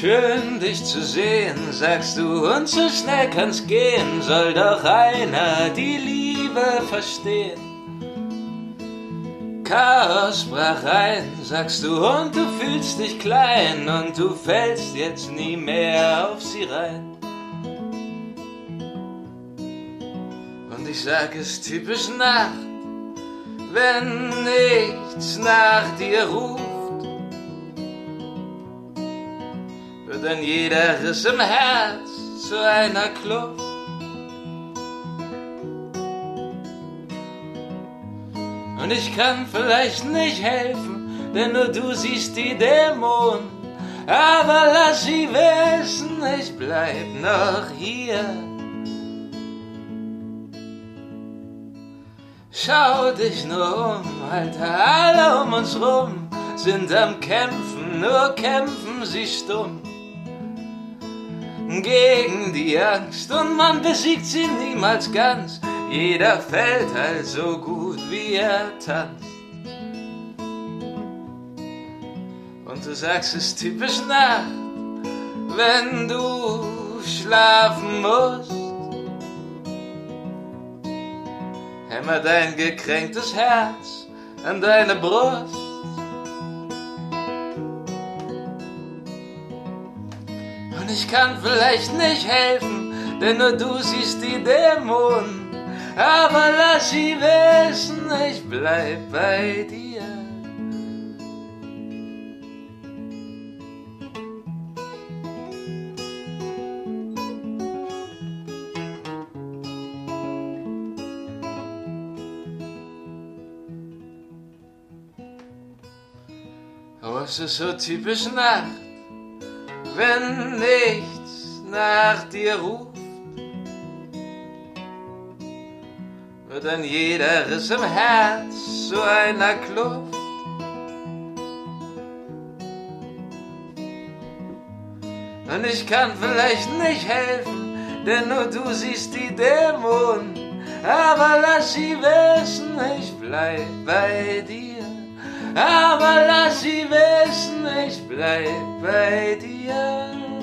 Schön dich zu sehen, sagst du, und so schnell kann's gehen, soll doch einer die Liebe verstehen. Chaos brach ein, sagst du, und du fühlst dich klein, und du fällst jetzt nie mehr auf sie rein. Und ich sag es typisch Nacht, wenn nichts nach dir ruft. Dann jeder Riss im Herz zu einer Kluft. Und ich kann vielleicht nicht helfen, denn nur du siehst die Dämonen. Aber lass sie wissen, ich bleib noch hier. Schau dich nur um, Alter, alle um uns rum sind am Kämpfen, nur kämpfen sie stumm. Gegen die Angst und man besiegt sie niemals ganz. Jeder fällt halt so gut, wie er tanzt. Und du sagst es typisch nach, wenn du schlafen musst. Hämmer dein gekränktes Herz an deine Brust. Ich kann vielleicht nicht helfen, denn nur du siehst die Dämonen. Aber lass sie wissen, ich bleib bei dir. Oh, es ist so typisch Nacht, wenn nichts nach dir ruft. wird dann jeder Riss im Herz zu einer Kluft. Und ich kann vielleicht nicht helfen, denn nur du siehst die Dämonen. Aber lass sie wissen, ich bleib bei dir. Aber lass sie wissen, ich bleib bei dir.